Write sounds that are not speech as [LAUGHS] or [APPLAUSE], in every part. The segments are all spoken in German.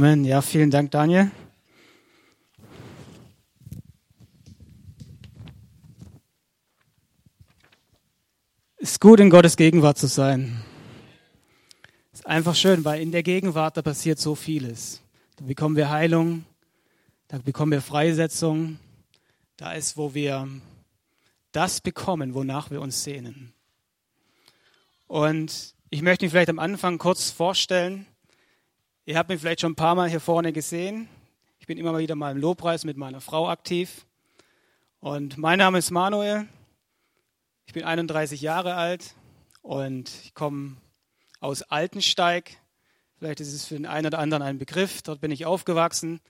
Amen. Ja, vielen Dank, Daniel. Es ist gut, in Gottes Gegenwart zu sein. Es ist einfach schön, weil in der Gegenwart, da passiert so vieles. Da bekommen wir Heilung, da bekommen wir Freisetzung. Da ist, wo wir das bekommen, wonach wir uns sehnen. Und ich möchte mich vielleicht am Anfang kurz vorstellen. Ihr habt mich vielleicht schon ein paar Mal hier vorne gesehen. Ich bin immer wieder mal im Lobpreis mit meiner Frau aktiv. Und mein Name ist Manuel. Ich bin 31 Jahre alt und ich komme aus Altensteig. Vielleicht ist es für den einen oder anderen ein Begriff. Dort bin ich aufgewachsen,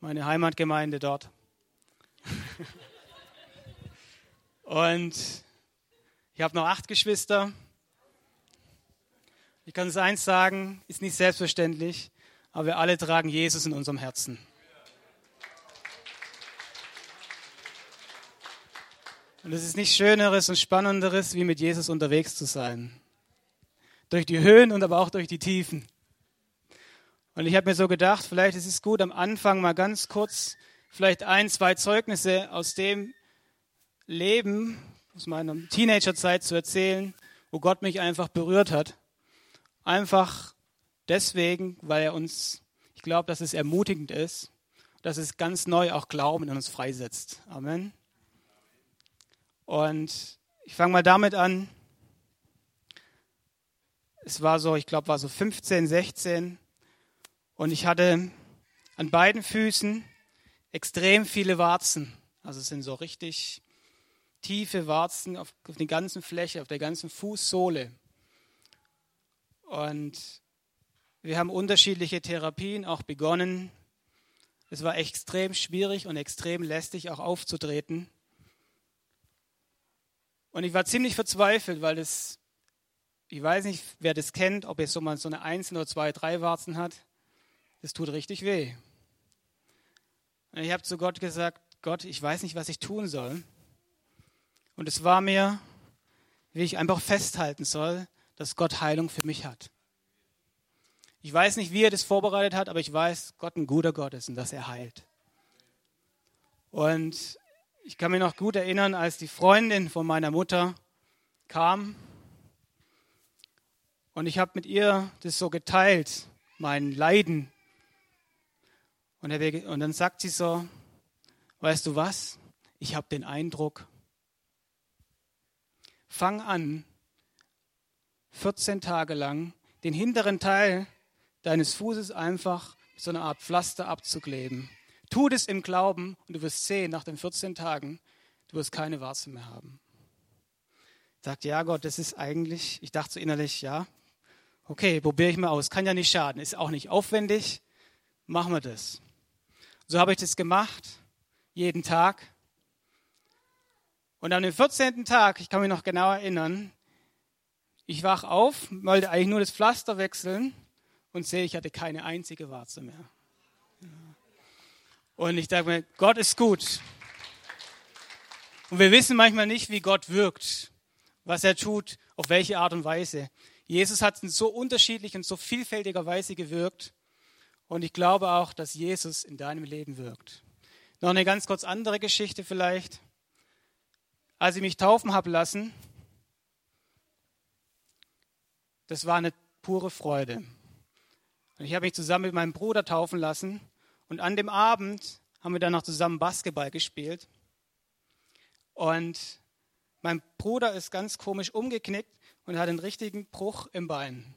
meine Heimatgemeinde dort. [LAUGHS] und ich habe noch acht Geschwister. Ich kann es eins sagen, ist nicht selbstverständlich aber wir alle tragen Jesus in unserem Herzen. Und es ist nichts Schöneres und Spannenderes, wie mit Jesus unterwegs zu sein. Durch die Höhen und aber auch durch die Tiefen. Und ich habe mir so gedacht, vielleicht ist es gut, am Anfang mal ganz kurz vielleicht ein, zwei Zeugnisse aus dem Leben, aus meiner Teenagerzeit zu erzählen, wo Gott mich einfach berührt hat. Einfach Deswegen, weil er uns, ich glaube, dass es ermutigend ist, dass es ganz neu auch Glauben in uns freisetzt. Amen. Und ich fange mal damit an. Es war so, ich glaube, war so 15, 16 und ich hatte an beiden Füßen extrem viele Warzen. Also es sind so richtig tiefe Warzen auf, auf der ganzen Fläche, auf der ganzen Fußsohle. Und wir haben unterschiedliche Therapien auch begonnen. Es war extrem schwierig und extrem lästig auch aufzutreten. Und ich war ziemlich verzweifelt, weil das, ich weiß nicht, wer das kennt, ob jetzt so mal so eine Einzel- oder zwei, drei Warzen hat. Das tut richtig weh. Und ich habe zu Gott gesagt, Gott, ich weiß nicht, was ich tun soll. Und es war mir, wie ich einfach festhalten soll, dass Gott Heilung für mich hat. Ich weiß nicht, wie er das vorbereitet hat, aber ich weiß, Gott ein guter Gott ist und dass er heilt. Und ich kann mich noch gut erinnern, als die Freundin von meiner Mutter kam und ich habe mit ihr das so geteilt, mein Leiden. Und, und dann sagt sie so, weißt du was, ich habe den Eindruck, fang an, 14 Tage lang den hinteren Teil deines Fußes einfach so eine Art Pflaster abzukleben. Tu das im Glauben und du wirst sehen, nach den 14 Tagen, du wirst keine Warze mehr haben. Sagt, ja Gott, das ist eigentlich, ich dachte so innerlich, ja, okay, probiere ich mal aus, kann ja nicht schaden, ist auch nicht aufwendig, machen wir das. So habe ich das gemacht, jeden Tag. Und an dem 14. Tag, ich kann mich noch genau erinnern, ich wach auf, wollte eigentlich nur das Pflaster wechseln und sehe, ich hatte keine einzige Warze mehr. Und ich dachte mir, Gott ist gut. Und wir wissen manchmal nicht, wie Gott wirkt, was er tut, auf welche Art und Weise. Jesus hat in so unterschiedlich und so vielfältiger Weise gewirkt. Und ich glaube auch, dass Jesus in deinem Leben wirkt. Noch eine ganz kurz andere Geschichte vielleicht. Als ich mich taufen habe lassen, das war eine pure Freude. Und ich habe mich zusammen mit meinem Bruder taufen lassen. Und an dem Abend haben wir dann noch zusammen Basketball gespielt. Und mein Bruder ist ganz komisch umgeknickt und hat einen richtigen Bruch im Bein.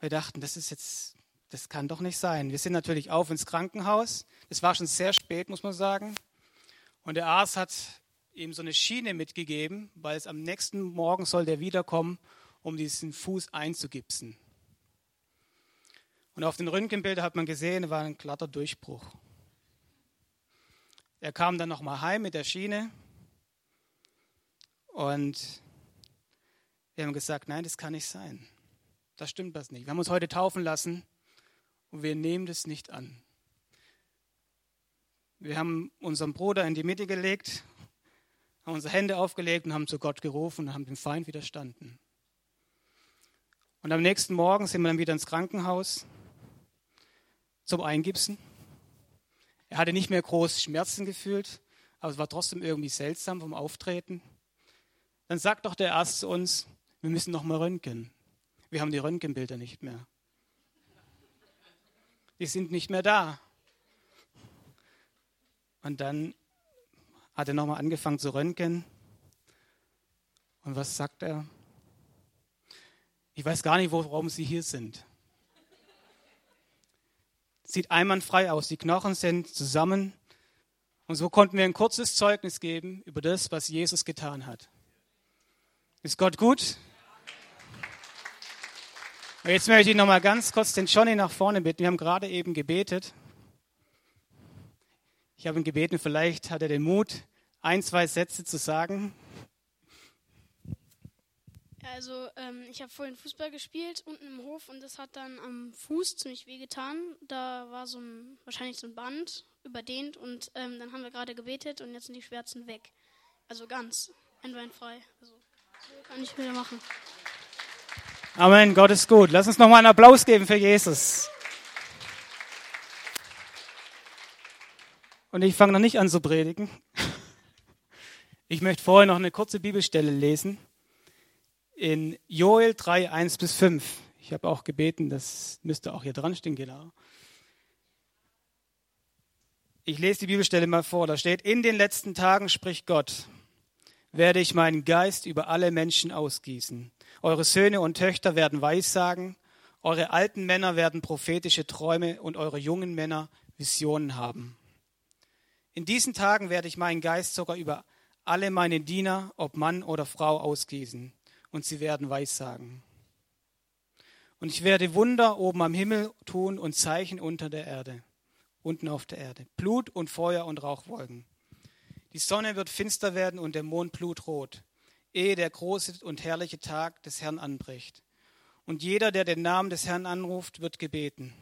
Wir dachten, das ist jetzt, das kann doch nicht sein. Wir sind natürlich auf ins Krankenhaus. Es war schon sehr spät, muss man sagen. Und der Arzt hat ihm so eine Schiene mitgegeben, weil es am nächsten Morgen soll der wiederkommen, um diesen Fuß einzugipsen. Und auf den Röntgenbildern hat man gesehen, war ein glatter Durchbruch. Er kam dann nochmal heim mit der Schiene und wir haben gesagt, nein, das kann nicht sein. Das stimmt was nicht. Wir haben uns heute taufen lassen und wir nehmen das nicht an. Wir haben unseren Bruder in die Mitte gelegt, haben unsere Hände aufgelegt und haben zu Gott gerufen und haben dem Feind widerstanden. Und am nächsten Morgen sind wir dann wieder ins Krankenhaus zum Eingipsen. Er hatte nicht mehr groß Schmerzen gefühlt, aber es war trotzdem irgendwie seltsam vom Auftreten. Dann sagt doch der Arzt zu uns, wir müssen noch mal röntgen. Wir haben die Röntgenbilder nicht mehr. Die sind nicht mehr da. Und dann hat er nochmal angefangen zu röntgen. Und was sagt er? Ich weiß gar nicht, warum Sie hier sind. Sieht einwandfrei aus, die Knochen sind zusammen. Und so konnten wir ein kurzes Zeugnis geben über das, was Jesus getan hat. Ist Gott gut? Und jetzt möchte ich noch mal ganz kurz den Johnny nach vorne bitten. Wir haben gerade eben gebetet. Ich habe ihn gebeten, vielleicht hat er den Mut, ein, zwei Sätze zu sagen. Also ähm, ich habe vorhin Fußball gespielt unten im Hof und das hat dann am Fuß ziemlich wehgetan. Da war so ein wahrscheinlich so ein Band überdehnt und ähm, dann haben wir gerade gebetet und jetzt sind die Schmerzen weg. Also ganz einwandfrei. Also so kann ich wieder machen. Amen, Gott ist gut. Lass uns noch mal einen Applaus geben für Jesus. Und ich fange noch nicht an zu predigen. Ich möchte vorher noch eine kurze Bibelstelle lesen. In Joel 3, 1 bis 5. Ich habe auch gebeten, das müsste auch hier dran stehen, genau. Ich lese die Bibelstelle mal vor. Da steht, in den letzten Tagen spricht Gott, werde ich meinen Geist über alle Menschen ausgießen. Eure Söhne und Töchter werden Weissagen, eure alten Männer werden prophetische Träume und eure jungen Männer Visionen haben. In diesen Tagen werde ich meinen Geist sogar über alle meine Diener, ob Mann oder Frau, ausgießen, und sie werden Weissagen. Und ich werde Wunder oben am Himmel tun und Zeichen unter der Erde, unten auf der Erde. Blut und Feuer und Rauchwolken. Die Sonne wird finster werden und der Mond blutrot, ehe der große und herrliche Tag des Herrn anbricht. Und jeder, der den Namen des Herrn anruft, wird gebeten,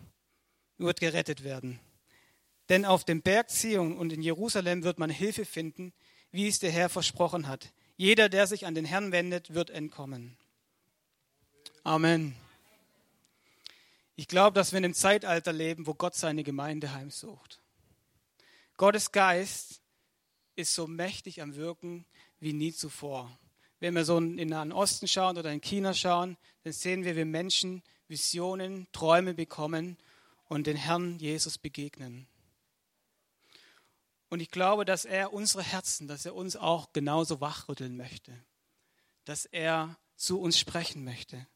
wird gerettet werden. Denn auf dem Berg Zion und in Jerusalem wird man Hilfe finden, wie es der Herr versprochen hat. Jeder, der sich an den Herrn wendet, wird entkommen. Amen. Ich glaube, dass wir in einem Zeitalter leben, wo Gott seine Gemeinde heimsucht. Gottes Geist ist so mächtig am Wirken wie nie zuvor. Wenn wir so in den Nahen Osten schauen oder in China schauen, dann sehen wir, wie Menschen Visionen, Träume bekommen und den Herrn Jesus begegnen. Und ich glaube, dass er unsere Herzen, dass er uns auch genauso wachrütteln möchte, dass er zu uns sprechen möchte.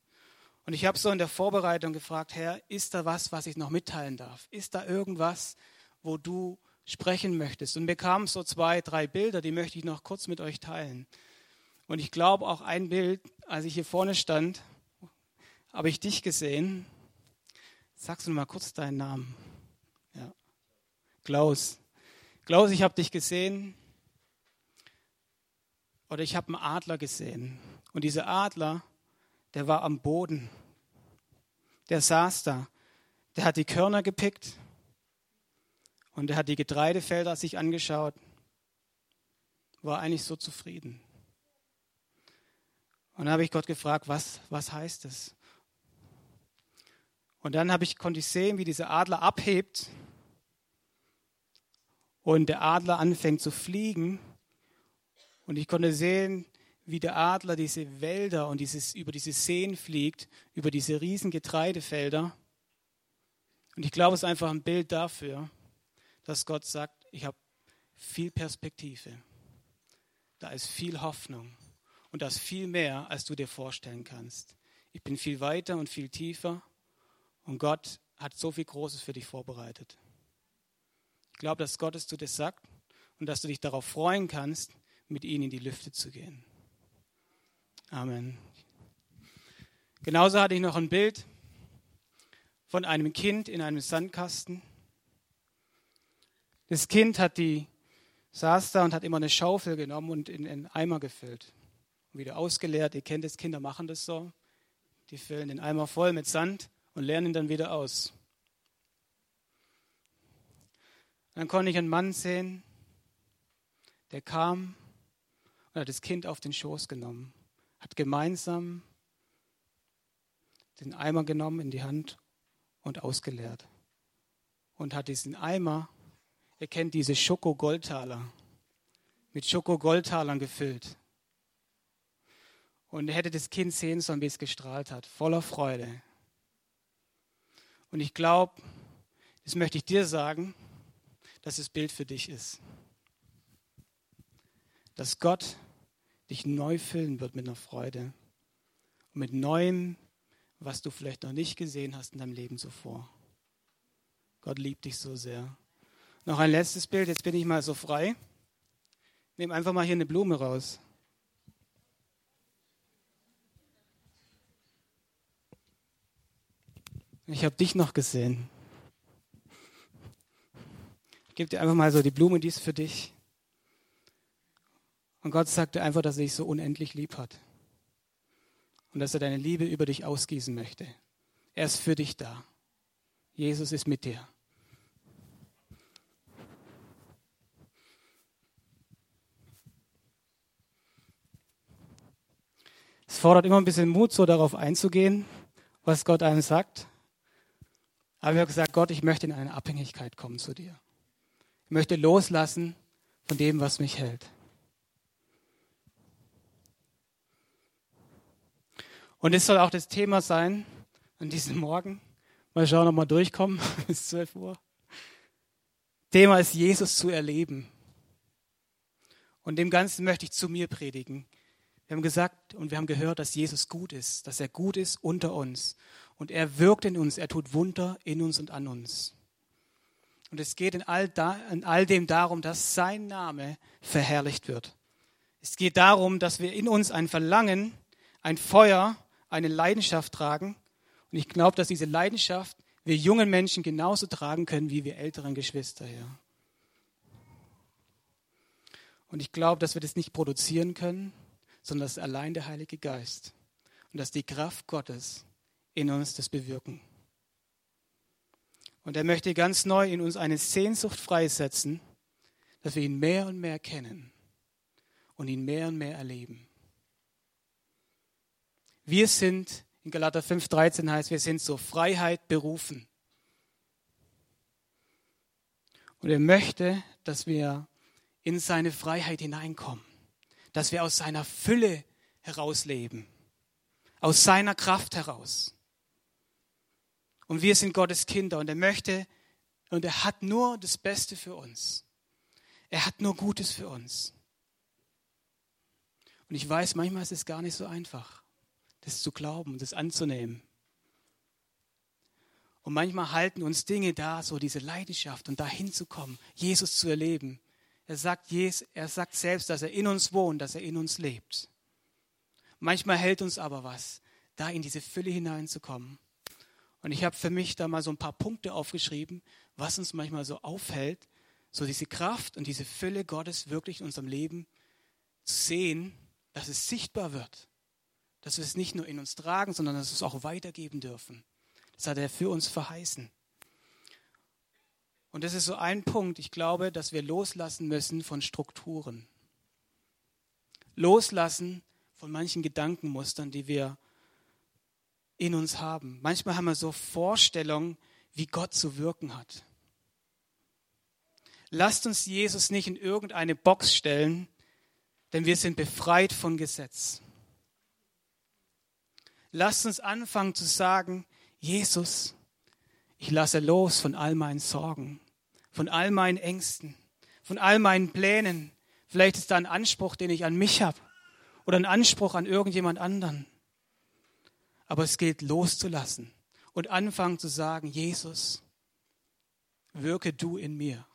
Und ich habe so in der Vorbereitung gefragt, Herr, ist da was, was ich noch mitteilen darf? Ist da irgendwas, wo du sprechen möchtest? Und mir kamen so zwei, drei Bilder, die möchte ich noch kurz mit euch teilen. Und ich glaube auch ein Bild, als ich hier vorne stand, habe ich dich gesehen. Sagst du mal kurz deinen Namen? Ja. Klaus. Klaus, ich habe dich gesehen. Oder ich habe einen Adler gesehen. Und dieser Adler, der war am Boden. Der saß da. Der hat die Körner gepickt. Und er hat die Getreidefelder sich angeschaut. War eigentlich so zufrieden. Und dann habe ich Gott gefragt, was, was heißt das? Und dann habe ich, konnte ich sehen, wie dieser Adler abhebt und der Adler anfängt zu fliegen. Und ich konnte sehen, wie der Adler diese Wälder und dieses, über diese Seen fliegt, über diese riesen Getreidefelder. Und ich glaube, es ist einfach ein Bild dafür, dass Gott sagt, ich habe viel Perspektive. Da ist viel Hoffnung. Und das viel mehr, als du dir vorstellen kannst. Ich bin viel weiter und viel tiefer. Und Gott hat so viel Großes für dich vorbereitet. Ich glaube, dass Gott es zu dir sagt und dass du dich darauf freuen kannst, mit ihm in die Lüfte zu gehen. Amen. Genauso hatte ich noch ein Bild von einem Kind in einem Sandkasten. Das Kind hat die, saß da und hat immer eine Schaufel genommen und in einen Eimer gefüllt wieder ausgeleert. Ihr kennt es, Kinder machen das so. Die füllen den Eimer voll mit Sand und leeren ihn dann wieder aus. Dann konnte ich einen Mann sehen, der kam und hat das Kind auf den Schoß genommen, hat gemeinsam den Eimer genommen in die Hand und ausgeleert. und hat diesen Eimer, ihr kennt diese Schoko-Goldtaler, mit Schoko-Goldtalern gefüllt. Und er hätte das Kind sehen sollen, wie es gestrahlt hat, voller Freude. Und ich glaube, das möchte ich dir sagen, dass das Bild für dich ist. Dass Gott dich neu füllen wird mit einer Freude und mit Neuem, was du vielleicht noch nicht gesehen hast in deinem Leben zuvor. Gott liebt dich so sehr. Noch ein letztes Bild, jetzt bin ich mal so frei. Nehm einfach mal hier eine Blume raus. Ich habe dich noch gesehen. Gebe dir einfach mal so die Blume, die ist für dich. Und Gott sagte einfach, dass er dich so unendlich lieb hat. Und dass er deine Liebe über dich ausgießen möchte. Er ist für dich da. Jesus ist mit dir. Es fordert immer ein bisschen Mut, so darauf einzugehen, was Gott einem sagt. Aber ich habe gesagt, Gott, ich möchte in eine Abhängigkeit kommen zu dir. Ich möchte loslassen von dem, was mich hält. Und es soll auch das Thema sein an diesem Morgen. Mal schauen, ob wir durchkommen [LAUGHS] bis 12 Uhr. Thema ist, Jesus zu erleben. Und dem Ganzen möchte ich zu mir predigen. Wir haben gesagt und wir haben gehört, dass Jesus gut ist, dass er gut ist unter uns. Und er wirkt in uns, er tut Wunder in uns und an uns. Und es geht in all, da, in all dem darum, dass sein Name verherrlicht wird. Es geht darum, dass wir in uns ein Verlangen, ein Feuer, eine Leidenschaft tragen. Und ich glaube, dass diese Leidenschaft wir jungen Menschen genauso tragen können wie wir älteren Geschwister hier. Und ich glaube, dass wir das nicht produzieren können, sondern dass allein der Heilige Geist und dass die Kraft Gottes in uns das bewirken. Und er möchte ganz neu in uns eine Sehnsucht freisetzen, dass wir ihn mehr und mehr kennen und ihn mehr und mehr erleben. Wir sind, in Galater 5,13 heißt, wir sind zur Freiheit berufen. Und er möchte, dass wir in seine Freiheit hineinkommen, dass wir aus seiner Fülle herausleben, aus seiner Kraft heraus. Und wir sind Gottes Kinder und er möchte und er hat nur das Beste für uns. Er hat nur Gutes für uns. Und ich weiß, manchmal ist es gar nicht so einfach, das zu glauben, das anzunehmen. Und manchmal halten uns Dinge da, so diese Leidenschaft und da hinzukommen, Jesus zu erleben. Er sagt, er sagt selbst, dass er in uns wohnt, dass er in uns lebt. Manchmal hält uns aber was, da in diese Fülle hineinzukommen. Und ich habe für mich da mal so ein paar Punkte aufgeschrieben, was uns manchmal so aufhält, so diese Kraft und diese Fülle Gottes wirklich in unserem Leben zu sehen, dass es sichtbar wird. Dass wir es nicht nur in uns tragen, sondern dass wir es auch weitergeben dürfen. Das hat er für uns verheißen. Und das ist so ein Punkt, ich glaube, dass wir loslassen müssen von Strukturen. Loslassen von manchen Gedankenmustern, die wir in uns haben. Manchmal haben wir so Vorstellungen, wie Gott zu wirken hat. Lasst uns Jesus nicht in irgendeine Box stellen, denn wir sind befreit von Gesetz. Lasst uns anfangen zu sagen, Jesus, ich lasse los von all meinen Sorgen, von all meinen Ängsten, von all meinen Plänen. Vielleicht ist da ein Anspruch, den ich an mich habe oder ein Anspruch an irgendjemand anderen. Aber es gilt loszulassen und anfangen zu sagen, Jesus, wirke du in mir.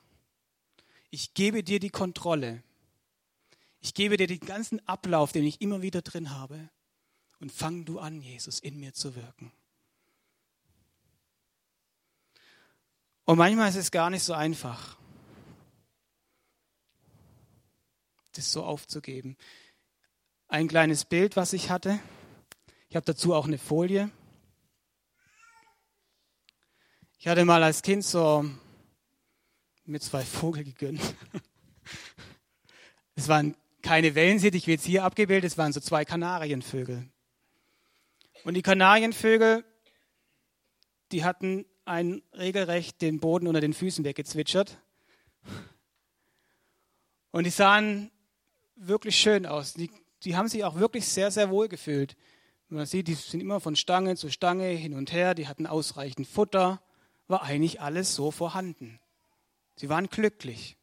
Ich gebe dir die Kontrolle. Ich gebe dir den ganzen Ablauf, den ich immer wieder drin habe. Und fang du an, Jesus, in mir zu wirken. Und manchmal ist es gar nicht so einfach, das so aufzugeben. Ein kleines Bild, was ich hatte. Ich habe dazu auch eine Folie. Ich hatte mal als Kind so mir zwei Vogel gegönnt. Es waren keine Wellensittich, wie jetzt hier abgebildet, es waren so zwei Kanarienvögel. Und die Kanarienvögel, die hatten einen regelrecht den Boden unter den Füßen weggezwitschert. Und die sahen wirklich schön aus. Die, die haben sich auch wirklich sehr, sehr wohl gefühlt. Man sieht, die sind immer von Stange zu Stange hin und her, die hatten ausreichend Futter, war eigentlich alles so vorhanden. Sie waren glücklich.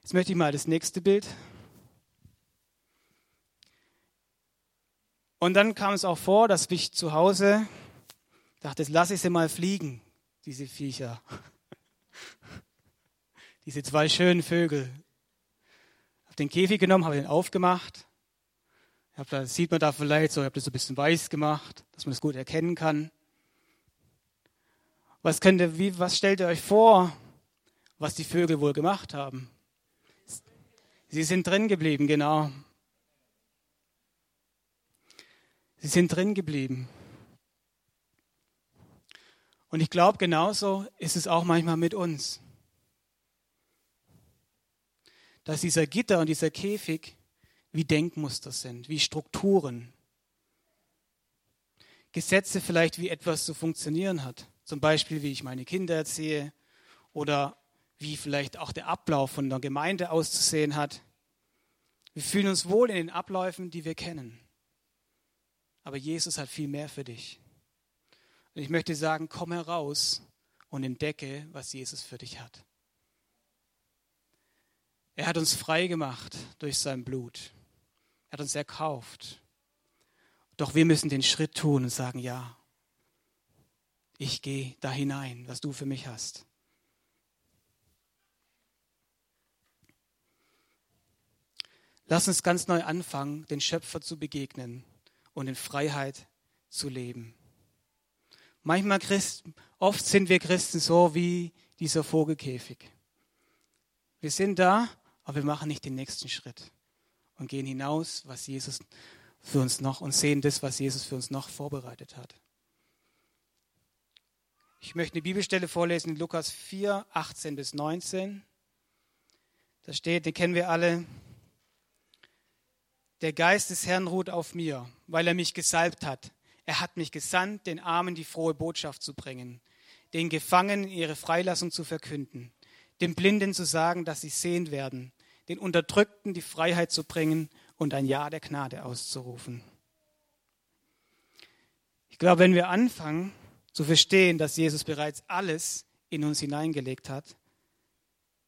Jetzt möchte ich mal das nächste Bild. Und dann kam es auch vor, dass ich zu Hause dachte, jetzt lasse ich sie mal fliegen, diese Viecher. [LAUGHS] diese zwei schönen Vögel den Käfig genommen, habe ihn aufgemacht. Hab da, sieht man da vielleicht so, ich habe das so ein bisschen weiß gemacht, dass man das gut erkennen kann. Was, könnt ihr, wie, was stellt ihr euch vor, was die Vögel wohl gemacht haben? Sie sind drin geblieben, genau. Sie sind drin geblieben. Und ich glaube, genauso ist es auch manchmal mit uns dass dieser Gitter und dieser Käfig wie Denkmuster sind, wie Strukturen. Gesetze vielleicht, wie etwas zu funktionieren hat. Zum Beispiel, wie ich meine Kinder erziehe oder wie vielleicht auch der Ablauf von der Gemeinde auszusehen hat. Wir fühlen uns wohl in den Abläufen, die wir kennen. Aber Jesus hat viel mehr für dich. Und ich möchte sagen, komm heraus und entdecke, was Jesus für dich hat. Er hat uns frei gemacht durch sein Blut. Er hat uns erkauft. Doch wir müssen den Schritt tun und sagen, ja, ich gehe da hinein, was du für mich hast. Lass uns ganz neu anfangen, den Schöpfer zu begegnen und in Freiheit zu leben. Manchmal Christen, oft sind wir Christen so wie dieser Vogelkäfig. Wir sind da aber wir machen nicht den nächsten Schritt und gehen hinaus, was Jesus für uns noch und sehen das, was Jesus für uns noch vorbereitet hat. Ich möchte eine Bibelstelle vorlesen in Lukas 4, 18 bis 19. Da steht, den kennen wir alle. Der Geist des Herrn ruht auf mir, weil er mich gesalbt hat. Er hat mich gesandt, den Armen die frohe Botschaft zu bringen, den Gefangenen ihre Freilassung zu verkünden, den Blinden zu sagen, dass sie sehend werden, den Unterdrückten die Freiheit zu bringen und ein Ja der Gnade auszurufen. Ich glaube, wenn wir anfangen zu verstehen, dass Jesus bereits alles in uns hineingelegt hat,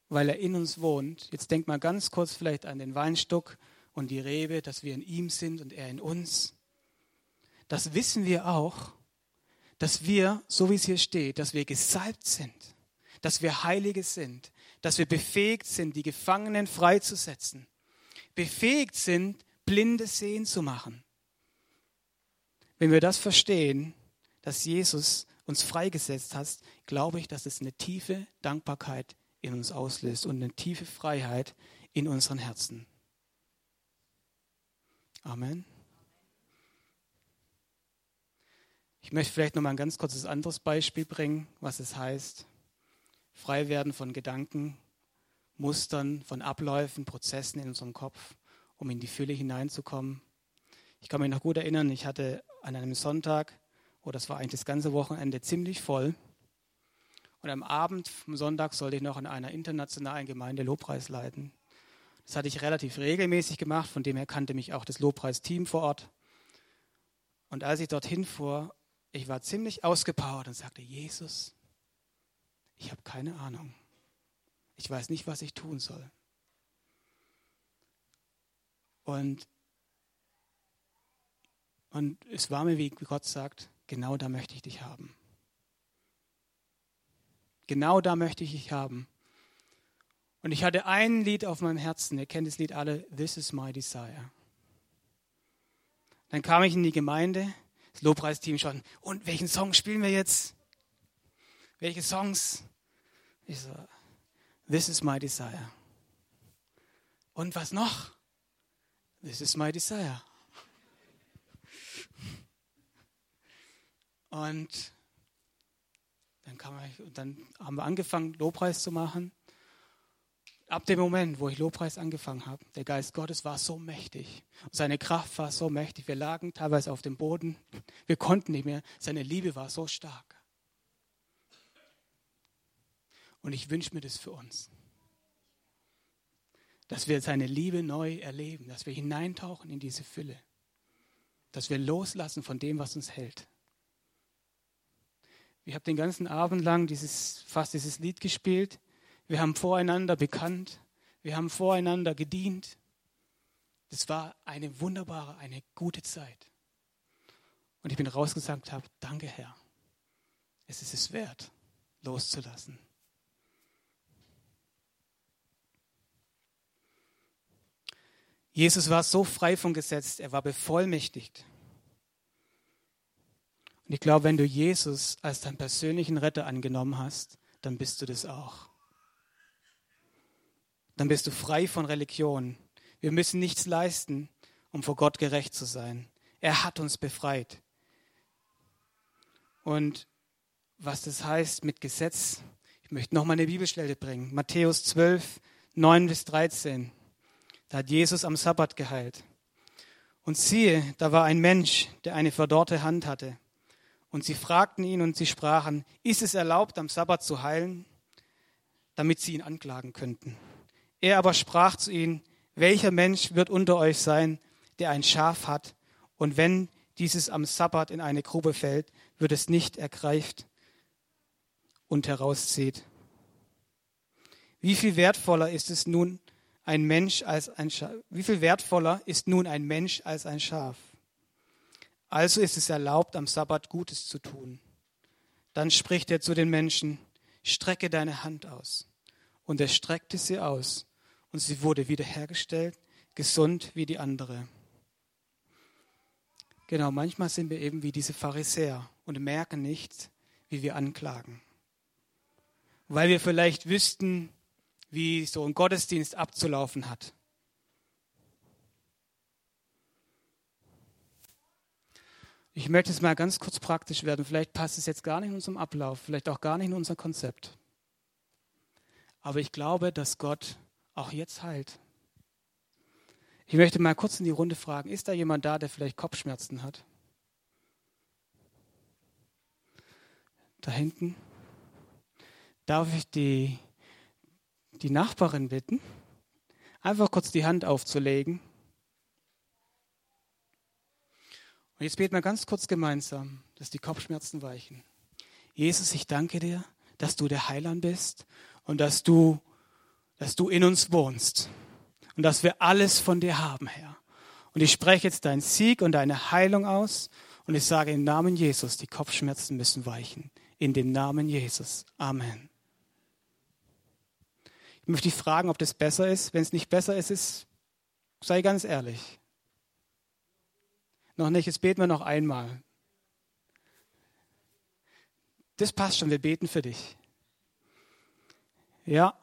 weil er in uns wohnt, jetzt denkt mal ganz kurz vielleicht an den Weinstock und die Rebe, dass wir in ihm sind und er in uns, das wissen wir auch, dass wir, so wie es hier steht, dass wir gesalbt sind, dass wir Heilige sind, dass wir befähigt sind, die Gefangenen freizusetzen, befähigt sind, blinde sehen zu machen. Wenn wir das verstehen, dass Jesus uns freigesetzt hat, glaube ich, dass es eine tiefe Dankbarkeit in uns auslöst und eine tiefe Freiheit in unseren Herzen. Amen. Ich möchte vielleicht noch mal ein ganz kurzes anderes Beispiel bringen, was es heißt, frei werden von Gedanken, Mustern, von Abläufen, Prozessen in unserem Kopf, um in die Fülle hineinzukommen. Ich kann mich noch gut erinnern, ich hatte an einem Sonntag, oder oh, das war eigentlich das ganze Wochenende, ziemlich voll. Und am Abend vom Sonntag sollte ich noch in einer internationalen Gemeinde Lobpreis leiten. Das hatte ich relativ regelmäßig gemacht, von dem her kannte mich auch das Lobpreisteam vor Ort. Und als ich dorthin fuhr, ich war ziemlich ausgepowert und sagte, Jesus, ich habe keine Ahnung. Ich weiß nicht, was ich tun soll. Und, und es war mir, wie Gott sagt, genau da möchte ich dich haben. Genau da möchte ich dich haben. Und ich hatte ein Lied auf meinem Herzen, ihr kennt das Lied alle, This is my desire. Dann kam ich in die Gemeinde, das Lobpreisteam schon, und welchen Song spielen wir jetzt? Welche Songs? Ich so, this is my desire. Und was noch? This is my desire. Und dann, kam ich, und dann haben wir angefangen, Lobpreis zu machen. ab dem Moment, wo ich Lobpreis angefangen habe, der Geist Gottes war so mächtig. Und seine Kraft war so mächtig. Wir lagen teilweise auf dem Boden. Wir konnten nicht mehr. Seine Liebe war so stark. Und ich wünsche mir das für uns. Dass wir seine Liebe neu erleben, dass wir hineintauchen in diese Fülle. Dass wir loslassen von dem, was uns hält. Ich habe den ganzen Abend lang dieses, fast dieses Lied gespielt. Wir haben voreinander bekannt. Wir haben voreinander gedient. Das war eine wunderbare, eine gute Zeit. Und ich bin rausgesagt habe, danke Herr. Es ist es wert, loszulassen. Jesus war so frei vom Gesetz, er war bevollmächtigt. Und ich glaube, wenn du Jesus als deinen persönlichen Retter angenommen hast, dann bist du das auch. Dann bist du frei von Religion. Wir müssen nichts leisten, um vor Gott gerecht zu sein. Er hat uns befreit. Und was das heißt mit Gesetz, ich möchte noch mal eine Bibelstelle bringen. Matthäus 12, 9 bis 13. Da hat Jesus am Sabbat geheilt. Und siehe, da war ein Mensch, der eine verdorrte Hand hatte. Und sie fragten ihn und sie sprachen, ist es erlaubt, am Sabbat zu heilen, damit sie ihn anklagen könnten. Er aber sprach zu ihnen, welcher Mensch wird unter euch sein, der ein Schaf hat, und wenn dieses am Sabbat in eine Grube fällt, wird es nicht ergreift und herauszieht. Wie viel wertvoller ist es nun, ein Mensch als ein Schaf. Wie viel wertvoller ist nun ein Mensch als ein Schaf? Also ist es erlaubt, am Sabbat Gutes zu tun. Dann spricht er zu den Menschen, strecke deine Hand aus. Und er streckte sie aus, und sie wurde wiederhergestellt, gesund wie die andere. Genau, manchmal sind wir eben wie diese Pharisäer und merken nicht, wie wir anklagen. Weil wir vielleicht wüssten, wie so ein Gottesdienst abzulaufen hat. Ich möchte es mal ganz kurz praktisch werden. Vielleicht passt es jetzt gar nicht in unserem Ablauf, vielleicht auch gar nicht in unser Konzept. Aber ich glaube, dass Gott auch jetzt heilt. Ich möchte mal kurz in die Runde fragen, ist da jemand da, der vielleicht Kopfschmerzen hat? Da hinten. Darf ich die die Nachbarin bitten, einfach kurz die Hand aufzulegen. Und jetzt beten wir ganz kurz gemeinsam, dass die Kopfschmerzen weichen. Jesus, ich danke dir, dass du der Heiland bist und dass du, dass du in uns wohnst und dass wir alles von dir haben, Herr. Und ich spreche jetzt deinen Sieg und deine Heilung aus und ich sage im Namen Jesus, die Kopfschmerzen müssen weichen. In dem Namen Jesus. Amen. Ich möchte dich fragen, ob das besser ist. Wenn es nicht besser ist, ist, sei ganz ehrlich. Noch nicht, jetzt beten wir noch einmal. Das passt schon, wir beten für dich. Ja,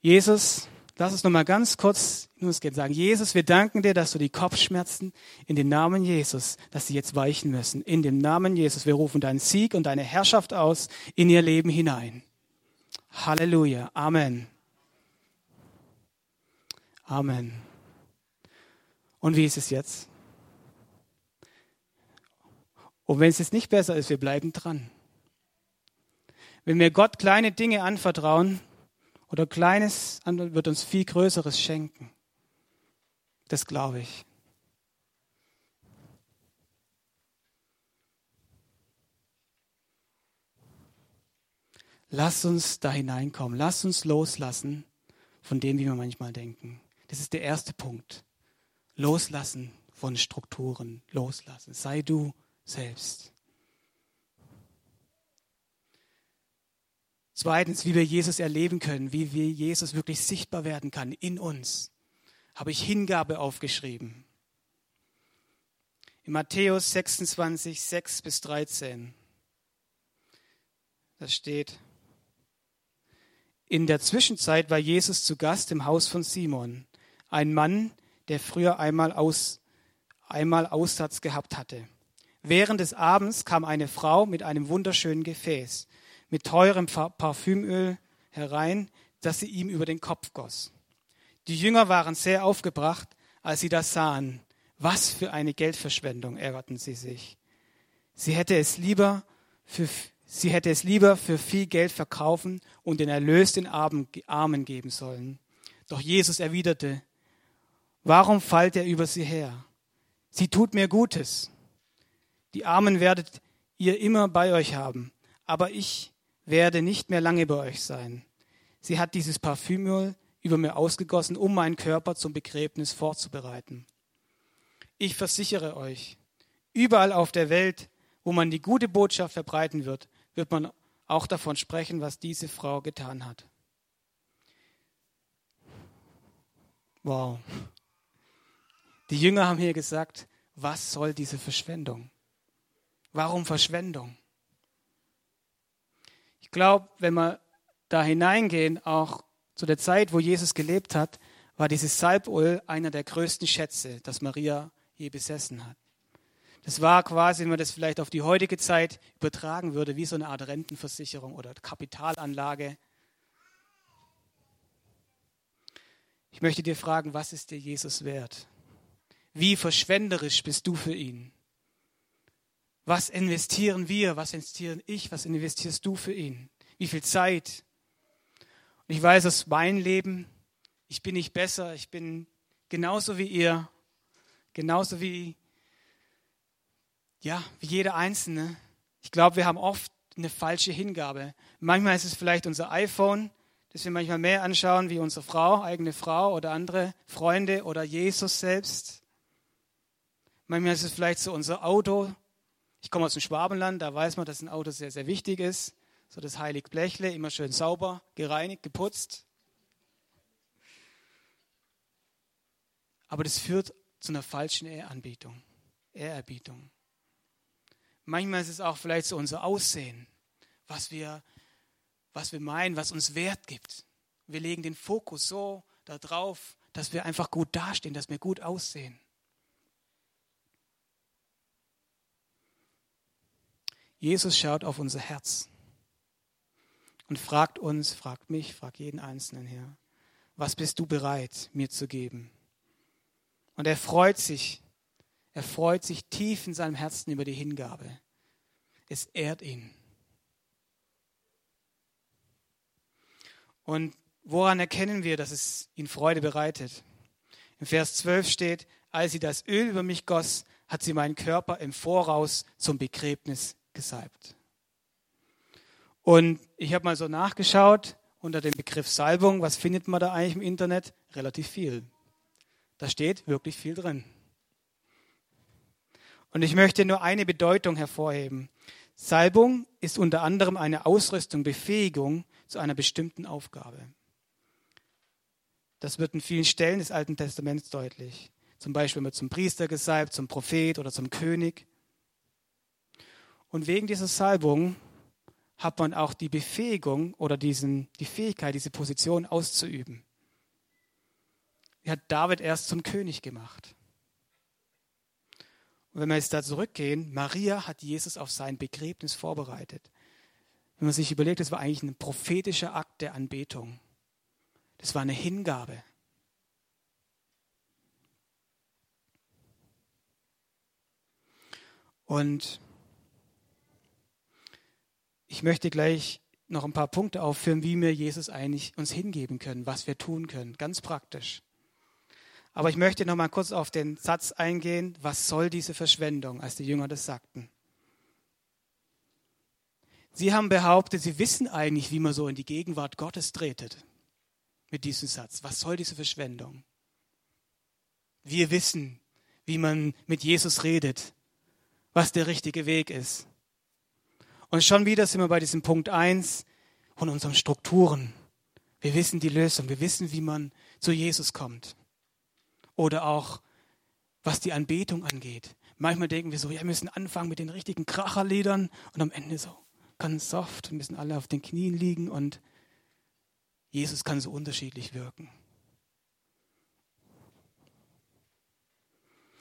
Jesus, lass uns noch mal ganz kurz uns sagen. Jesus, wir danken dir, dass du die Kopfschmerzen in den Namen Jesus, dass sie jetzt weichen müssen. In dem Namen Jesus, wir rufen deinen Sieg und deine Herrschaft aus in ihr Leben hinein. Halleluja. Amen. Amen. Und wie ist es jetzt? Und wenn es jetzt nicht besser ist, wir bleiben dran. Wenn wir Gott kleine Dinge anvertrauen oder Kleines, wird uns viel Größeres schenken. Das glaube ich. Lass uns da hineinkommen. Lass uns loslassen von dem, wie wir manchmal denken. Das ist der erste Punkt. Loslassen von Strukturen. Loslassen. Sei du selbst. Zweitens, wie wir Jesus erleben können, wie wir Jesus wirklich sichtbar werden kann in uns, habe ich Hingabe aufgeschrieben. In Matthäus 26, 6 bis 13. Da steht, in der Zwischenzeit war Jesus zu Gast im Haus von Simon ein Mann, der früher einmal, aus, einmal Aussatz gehabt hatte. Während des Abends kam eine Frau mit einem wunderschönen Gefäß, mit teurem Parfümöl herein, das sie ihm über den Kopf goss. Die Jünger waren sehr aufgebracht, als sie das sahen. Was für eine Geldverschwendung, ärgerten sie sich. Sie hätte es lieber für, sie hätte es lieber für viel Geld verkaufen und den Erlös den Armen geben sollen. Doch Jesus erwiderte, warum fallt er über sie her? Sie tut mir Gutes. Die Armen werdet ihr immer bei euch haben, aber ich werde nicht mehr lange bei euch sein. Sie hat dieses Parfümöl über mir ausgegossen, um meinen Körper zum Begräbnis vorzubereiten. Ich versichere euch, überall auf der Welt, wo man die gute Botschaft verbreiten wird, wird man auch davon sprechen, was diese Frau getan hat. Wow. Die Jünger haben hier gesagt, was soll diese Verschwendung? Warum Verschwendung? Ich glaube, wenn wir da hineingehen, auch zu der Zeit, wo Jesus gelebt hat, war dieses Salböl einer der größten Schätze, das Maria je besessen hat. Das war quasi, wenn man das vielleicht auf die heutige Zeit übertragen würde, wie so eine Art Rentenversicherung oder Kapitalanlage. Ich möchte dir fragen, was ist dir Jesus wert? Wie verschwenderisch bist du für ihn? Was investieren wir? Was investieren ich? Was investierst du für ihn? Wie viel Zeit? Und ich weiß aus meinem Leben, ich bin nicht besser, ich bin genauso wie ihr, genauso wie, ja, wie jeder Einzelne. Ich glaube, wir haben oft eine falsche Hingabe. Manchmal ist es vielleicht unser iPhone, das wir manchmal mehr anschauen wie unsere Frau, eigene Frau oder andere Freunde oder Jesus selbst. Manchmal ist es vielleicht so unser Auto. Ich komme aus dem Schwabenland, da weiß man, dass ein Auto sehr, sehr wichtig ist. So das heilige Blechle, immer schön sauber, gereinigt, geputzt. Aber das führt zu einer falschen Ehranbietung, Ehrerbietung. Manchmal ist es auch vielleicht so unser Aussehen, was wir, was wir meinen, was uns Wert gibt. Wir legen den Fokus so darauf, dass wir einfach gut dastehen, dass wir gut aussehen. Jesus schaut auf unser Herz und fragt uns, fragt mich, fragt jeden Einzelnen hier, was bist du bereit, mir zu geben? Und er freut sich, er freut sich tief in seinem Herzen über die Hingabe. Es ehrt ihn. Und woran erkennen wir, dass es ihn Freude bereitet? Im Vers 12 steht, als sie das Öl über mich goss, hat sie meinen Körper im Voraus zum Begräbnis gesalbt. Und ich habe mal so nachgeschaut unter dem Begriff Salbung, was findet man da eigentlich im Internet? Relativ viel. Da steht wirklich viel drin. Und ich möchte nur eine Bedeutung hervorheben. Salbung ist unter anderem eine Ausrüstung, Befähigung zu einer bestimmten Aufgabe. Das wird in vielen Stellen des Alten Testaments deutlich. Zum Beispiel wird zum Priester gesalbt, zum Prophet oder zum König. Und wegen dieser Salbung hat man auch die Befähigung oder diesen, die Fähigkeit, diese Position auszuüben. Die hat David erst zum König gemacht. Und wenn wir jetzt da zurückgehen, Maria hat Jesus auf sein Begräbnis vorbereitet. Wenn man sich überlegt, das war eigentlich ein prophetischer Akt der Anbetung. Das war eine Hingabe. Und ich möchte gleich noch ein paar Punkte aufführen, wie wir Jesus eigentlich uns hingeben können, was wir tun können, ganz praktisch. Aber ich möchte noch mal kurz auf den Satz eingehen, was soll diese Verschwendung, als die Jünger das sagten. Sie haben behauptet, sie wissen eigentlich, wie man so in die Gegenwart Gottes tretet. Mit diesem Satz. Was soll diese Verschwendung? Wir wissen, wie man mit Jesus redet, was der richtige Weg ist. Und schon wieder sind wir bei diesem Punkt 1 von unseren Strukturen. Wir wissen die Lösung, wir wissen, wie man zu Jesus kommt. Oder auch, was die Anbetung angeht. Manchmal denken wir so, ja, wir müssen anfangen mit den richtigen Kracherliedern und am Ende so ganz soft, wir müssen alle auf den Knien liegen und Jesus kann so unterschiedlich wirken.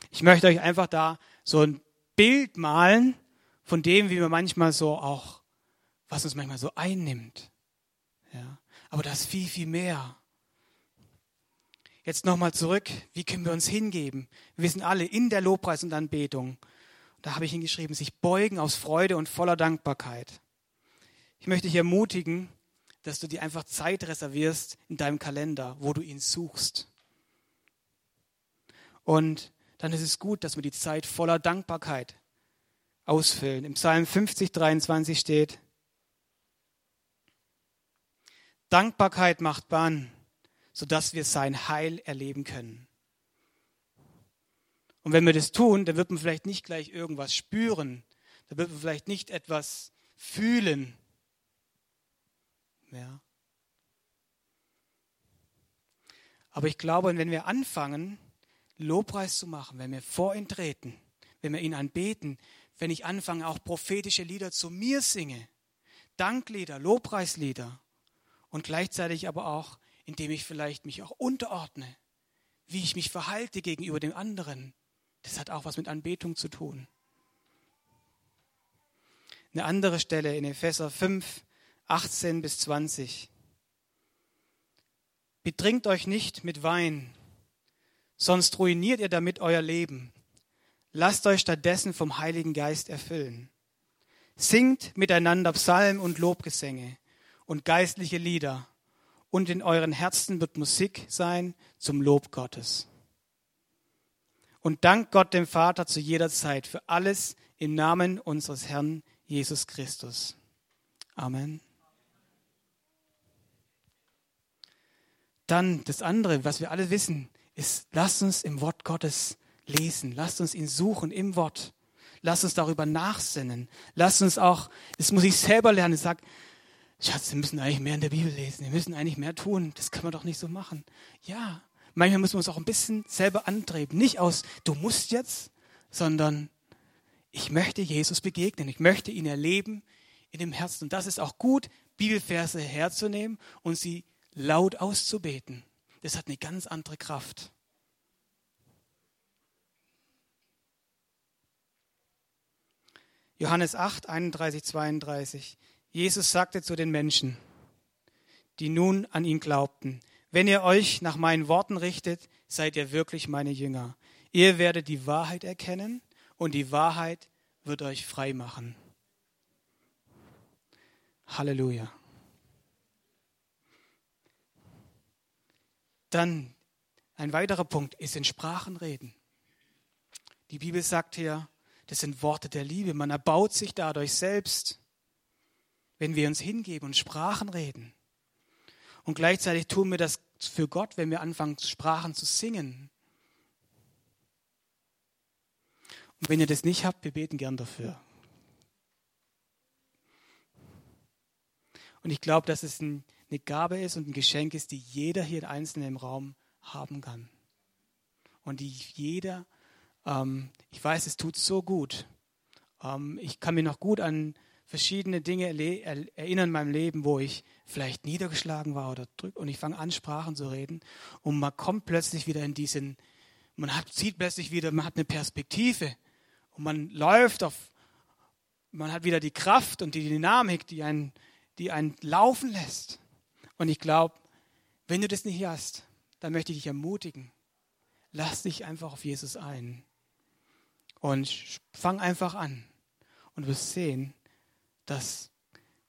Ich möchte euch einfach da so ein Bild malen, von dem, wie wir manchmal so auch, was uns manchmal so einnimmt. Ja. aber da ist viel, viel mehr. Jetzt nochmal zurück, wie können wir uns hingeben? Wir sind alle in der Lobpreis und Anbetung. Da habe ich hingeschrieben, sich beugen aus Freude und voller Dankbarkeit. Ich möchte dich ermutigen, dass du dir einfach Zeit reservierst in deinem Kalender, wo du ihn suchst. Und dann ist es gut, dass wir die Zeit voller Dankbarkeit ausfüllen. Im Psalm 50, 23 steht, Dankbarkeit macht Bahn, sodass wir sein Heil erleben können. Und wenn wir das tun, dann wird man vielleicht nicht gleich irgendwas spüren, dann wird man vielleicht nicht etwas fühlen. Ja. Aber ich glaube, wenn wir anfangen, Lobpreis zu machen, wenn wir vor ihn treten, wenn wir ihn anbeten, wenn ich anfange, auch prophetische Lieder zu mir singe, Danklieder, Lobpreislieder und gleichzeitig aber auch, indem ich vielleicht mich auch unterordne, wie ich mich verhalte gegenüber dem anderen. Das hat auch was mit Anbetung zu tun. Eine andere Stelle in Epheser 5, 18 bis 20. Betrinkt euch nicht mit Wein, sonst ruiniert ihr damit euer Leben. Lasst euch stattdessen vom Heiligen Geist erfüllen. Singt miteinander Psalmen und Lobgesänge und geistliche Lieder, und in euren Herzen wird Musik sein zum Lob Gottes. Und dank Gott dem Vater zu jeder Zeit für alles im Namen unseres Herrn Jesus Christus. Amen. Dann das andere, was wir alle wissen, ist, lasst uns im Wort Gottes lesen. Lasst uns ihn suchen im Wort. Lasst uns darüber nachsinnen. Lasst uns auch, das muss ich selber lernen. Ich sage, Schatz, wir müssen eigentlich mehr in der Bibel lesen. Wir müssen eigentlich mehr tun. Das kann man doch nicht so machen. Ja, manchmal müssen wir uns auch ein bisschen selber antreten. Nicht aus, du musst jetzt, sondern ich möchte Jesus begegnen. Ich möchte ihn erleben in dem Herzen. Und das ist auch gut, Bibelverse herzunehmen und sie laut auszubeten. Das hat eine ganz andere Kraft. Johannes 8, 31, 32. Jesus sagte zu den Menschen, die nun an ihn glaubten, wenn ihr euch nach meinen Worten richtet, seid ihr wirklich meine Jünger. Ihr werdet die Wahrheit erkennen und die Wahrheit wird euch frei machen. Halleluja. Dann ein weiterer Punkt ist in Sprachen reden. Die Bibel sagt hier, das sind Worte der Liebe. Man erbaut sich dadurch selbst, wenn wir uns hingeben und Sprachen reden. Und gleichzeitig tun wir das für Gott, wenn wir anfangen, Sprachen zu singen. Und wenn ihr das nicht habt, wir beten gern dafür. Und ich glaube, dass es eine Gabe ist und ein Geschenk ist, die jeder hier einzeln im Raum haben kann. Und die jeder ähm, ich weiß, es tut so gut. Ähm, ich kann mich noch gut an verschiedene Dinge erinnern in meinem Leben, wo ich vielleicht niedergeschlagen war oder drück und ich fange an, Sprachen zu reden und man kommt plötzlich wieder in diesen, man hat, sieht plötzlich wieder, man hat eine Perspektive und man läuft auf, man hat wieder die Kraft und die Dynamik, die einen, die einen laufen lässt. Und ich glaube, wenn du das nicht hast, dann möchte ich dich ermutigen, lass dich einfach auf Jesus ein. Und fang einfach an. Und du wirst sehen, dass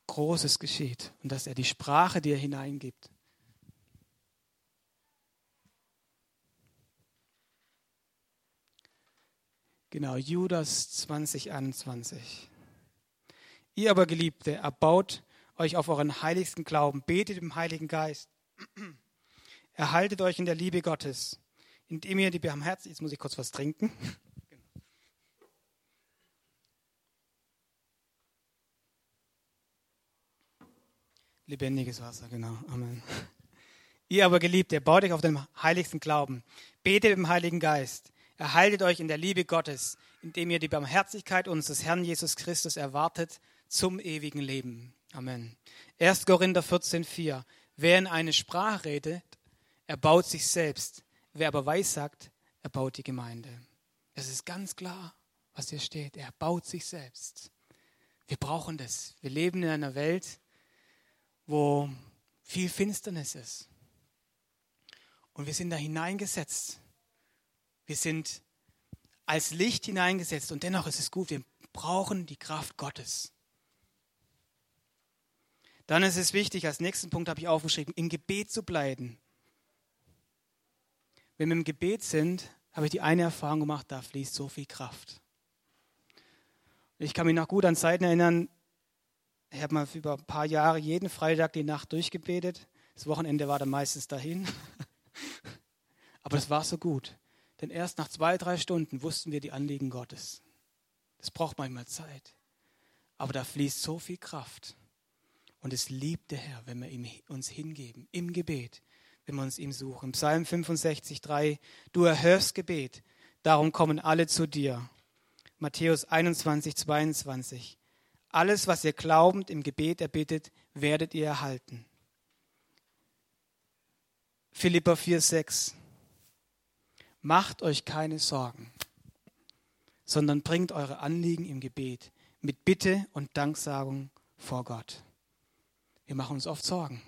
Großes geschieht und dass er die Sprache dir hineingibt. Genau, Judas 2021. Ihr aber Geliebte, erbaut euch auf euren heiligsten Glauben, betet im Heiligen Geist, [CLEARS THROAT] erhaltet euch in der Liebe Gottes, indem ihr die Barmherzigkeit, jetzt muss ich kurz was trinken, Lebendiges Wasser, genau. Amen. [LAUGHS] Ihr aber Geliebte, baut euch auf den heiligsten Glauben. Betet im Heiligen Geist. Erhaltet euch in der Liebe Gottes, indem ihr die Barmherzigkeit unseres Herrn Jesus Christus erwartet zum ewigen Leben. Amen. 1. Korinther 14, 4. Wer in eine Sprache redet, erbaut sich selbst. Wer aber weissagt, erbaut die Gemeinde. Das ist ganz klar, was hier steht. Er baut sich selbst. Wir brauchen das. Wir leben in einer Welt, wo viel Finsternis ist. Und wir sind da hineingesetzt. Wir sind als Licht hineingesetzt und dennoch ist es gut, wir brauchen die Kraft Gottes. Dann ist es wichtig, als nächsten Punkt habe ich aufgeschrieben, im Gebet zu bleiben. Wenn wir im Gebet sind, habe ich die eine Erfahrung gemacht, da fließt so viel Kraft. Ich kann mich noch gut an Zeiten erinnern, ich habe mal über ein paar Jahre jeden Freitag die Nacht durchgebetet. Das Wochenende war dann meistens dahin. [LAUGHS] Aber es war so gut. Denn erst nach zwei, drei Stunden wussten wir die Anliegen Gottes. Das braucht manchmal Zeit. Aber da fließt so viel Kraft. Und es liebt der Herr, wenn wir ihm uns hingeben, im Gebet, wenn wir uns ihm suchen. Psalm 65, 3, du erhörst Gebet, darum kommen alle zu dir. Matthäus 21, 22, alles, was ihr glaubend im Gebet erbittet, werdet ihr erhalten. Philippa 4, 6, macht euch keine Sorgen, sondern bringt eure Anliegen im Gebet mit Bitte und Danksagung vor Gott. Wir machen uns oft Sorgen.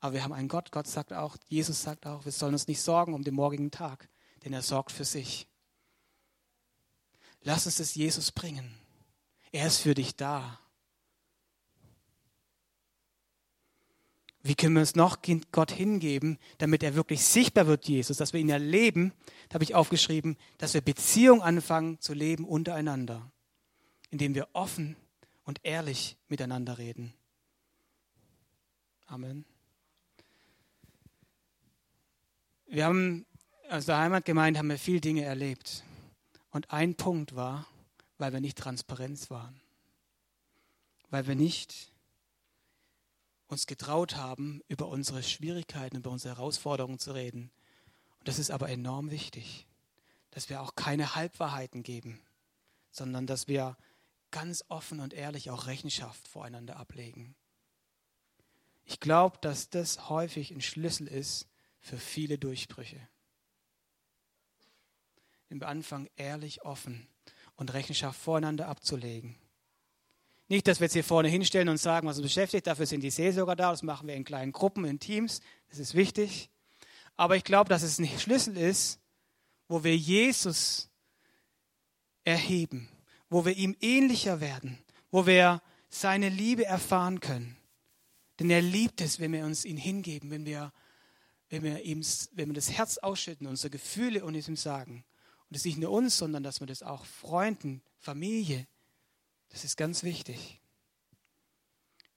Aber wir haben einen Gott. Gott sagt auch, Jesus sagt auch, wir sollen uns nicht sorgen um den morgigen Tag, denn er sorgt für sich. Lass uns es Jesus bringen. Er ist für dich da. Wie können wir uns noch Gott hingeben, damit er wirklich sichtbar wird, Jesus, dass wir ihn erleben? Da habe ich aufgeschrieben, dass wir Beziehung anfangen zu leben untereinander, indem wir offen und ehrlich miteinander reden. Amen. Wir haben aus der Heimatgemeinde haben wir viele Dinge erlebt. Und ein Punkt war, weil wir nicht transparent waren. Weil wir nicht uns getraut haben, über unsere Schwierigkeiten, über unsere Herausforderungen zu reden. Und das ist aber enorm wichtig, dass wir auch keine Halbwahrheiten geben, sondern dass wir ganz offen und ehrlich auch Rechenschaft voreinander ablegen. Ich glaube, dass das häufig ein Schlüssel ist für viele Durchbrüche. Wir anfangen, ehrlich, offen und Rechenschaft voreinander abzulegen. Nicht, dass wir jetzt hier vorne hinstellen und sagen, was uns beschäftigt, dafür sind die Seelsorger da, das machen wir in kleinen Gruppen, in Teams, das ist wichtig. Aber ich glaube, dass es ein Schlüssel ist, wo wir Jesus erheben, wo wir ihm ähnlicher werden, wo wir seine Liebe erfahren können. Denn er liebt es, wenn wir uns ihn hingeben, wenn wir, wenn wir, ihm, wenn wir das Herz ausschütten, unsere Gefühle und es ihm sagen. Und es nicht nur uns, sondern dass wir das auch Freunden, Familie, das ist ganz wichtig.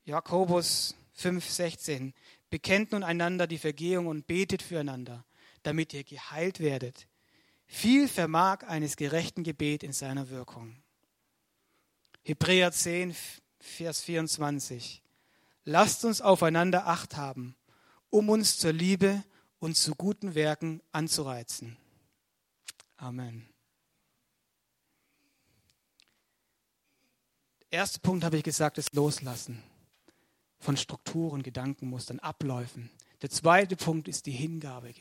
Jakobus 5,16 Bekennt nun einander die Vergehung und betet füreinander, damit ihr geheilt werdet. Viel vermag eines gerechten Gebet in seiner Wirkung. Hebräer 10, Vers 24. Lasst uns aufeinander Acht haben, um uns zur Liebe und zu guten Werken anzureizen. Amen. Erster Punkt habe ich gesagt, ist Loslassen von Strukturen, Gedankenmustern, Abläufen. Der zweite Punkt ist die Hingabe.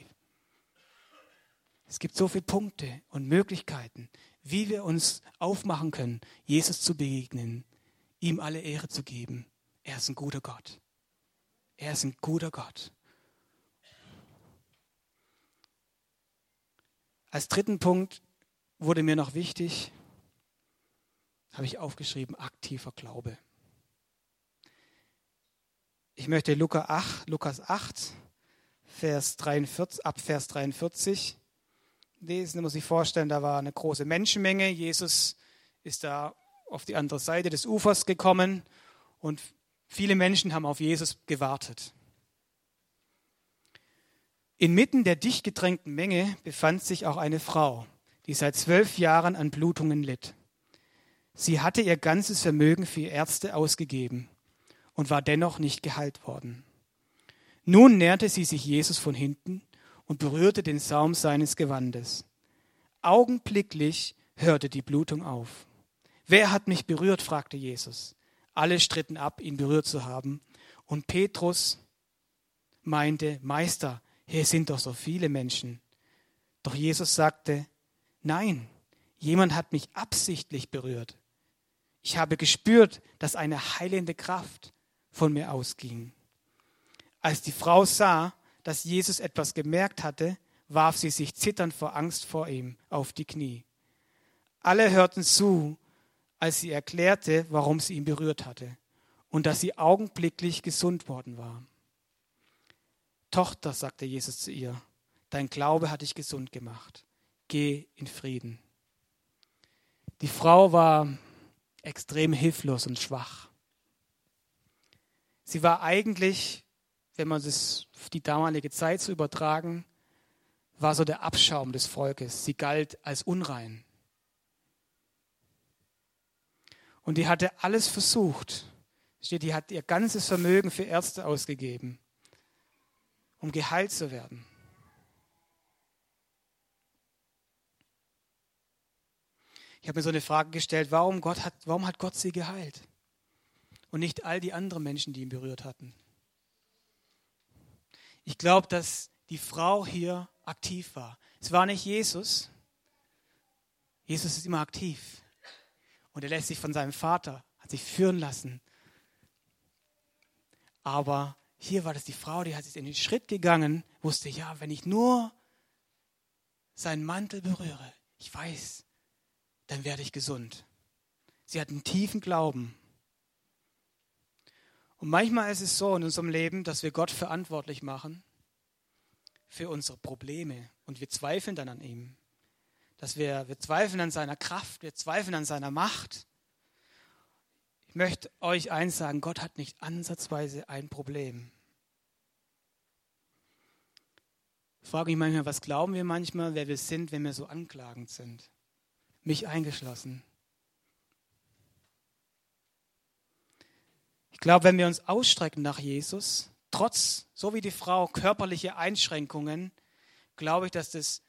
Es gibt so viele Punkte und Möglichkeiten, wie wir uns aufmachen können, Jesus zu begegnen, ihm alle Ehre zu geben er ist ein guter Gott. Er ist ein guter Gott. Als dritten Punkt wurde mir noch wichtig, habe ich aufgeschrieben, aktiver Glaube. Ich möchte Lukas 8, Lukas 8 Vers 43, ab Vers 43 lesen. Da muss ich vorstellen, da war eine große Menschenmenge. Jesus ist da auf die andere Seite des Ufers gekommen und Viele Menschen haben auf Jesus gewartet. Inmitten der dicht gedrängten Menge befand sich auch eine Frau, die seit zwölf Jahren an Blutungen litt. Sie hatte ihr ganzes Vermögen für Ärzte ausgegeben und war dennoch nicht geheilt worden. Nun näherte sie sich Jesus von hinten und berührte den Saum seines Gewandes. Augenblicklich hörte die Blutung auf. Wer hat mich berührt? fragte Jesus. Alle stritten ab, ihn berührt zu haben. Und Petrus meinte, Meister, hier sind doch so viele Menschen. Doch Jesus sagte, nein, jemand hat mich absichtlich berührt. Ich habe gespürt, dass eine heilende Kraft von mir ausging. Als die Frau sah, dass Jesus etwas gemerkt hatte, warf sie sich zitternd vor Angst vor ihm auf die Knie. Alle hörten zu, als sie erklärte, warum sie ihn berührt hatte und dass sie augenblicklich gesund worden war. Tochter, sagte Jesus zu ihr, dein Glaube hat dich gesund gemacht. Geh in Frieden. Die Frau war extrem hilflos und schwach. Sie war eigentlich wenn man das auf die damalige Zeit zu übertragen, war so der Abschaum des Volkes. Sie galt als unrein. Und die hatte alles versucht. Steht, die hat ihr ganzes Vermögen für Ärzte ausgegeben, um geheilt zu werden. Ich habe mir so eine Frage gestellt, warum, Gott hat, warum hat Gott sie geheilt? Und nicht all die anderen Menschen, die ihn berührt hatten. Ich glaube, dass die Frau hier aktiv war. Es war nicht Jesus. Jesus ist immer aktiv. Und er lässt sich von seinem Vater, hat sich führen lassen. Aber hier war das die Frau, die hat sich in den Schritt gegangen, wusste, ja, wenn ich nur seinen Mantel berühre, ich weiß, dann werde ich gesund. Sie hat einen tiefen Glauben. Und manchmal ist es so in unserem Leben, dass wir Gott verantwortlich machen für unsere Probleme und wir zweifeln dann an ihm. Dass wir, wir zweifeln an seiner Kraft, wir zweifeln an seiner Macht. Möchte euch eins sagen, Gott hat nicht ansatzweise ein Problem. Ich frage mich manchmal, was glauben wir manchmal, wer wir sind, wenn wir so anklagend sind? Mich eingeschlossen. Ich glaube, wenn wir uns ausstrecken nach Jesus, trotz, so wie die Frau, körperliche Einschränkungen, glaube ich, dass das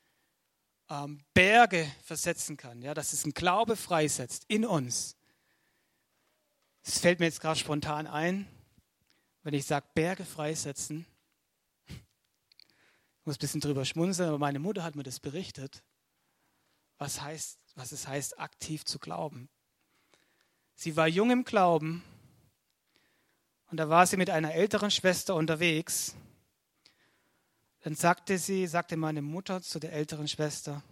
ähm, Berge versetzen kann, ja, dass es einen Glaube freisetzt in uns. Es fällt mir jetzt gerade spontan ein, wenn ich sage, Berge freisetzen. Ich muss ein bisschen drüber schmunzeln, aber meine Mutter hat mir das berichtet, was, heißt, was es heißt, aktiv zu glauben. Sie war jung im Glauben und da war sie mit einer älteren Schwester unterwegs. Dann sagte sie, sagte meine Mutter zu der älteren Schwester,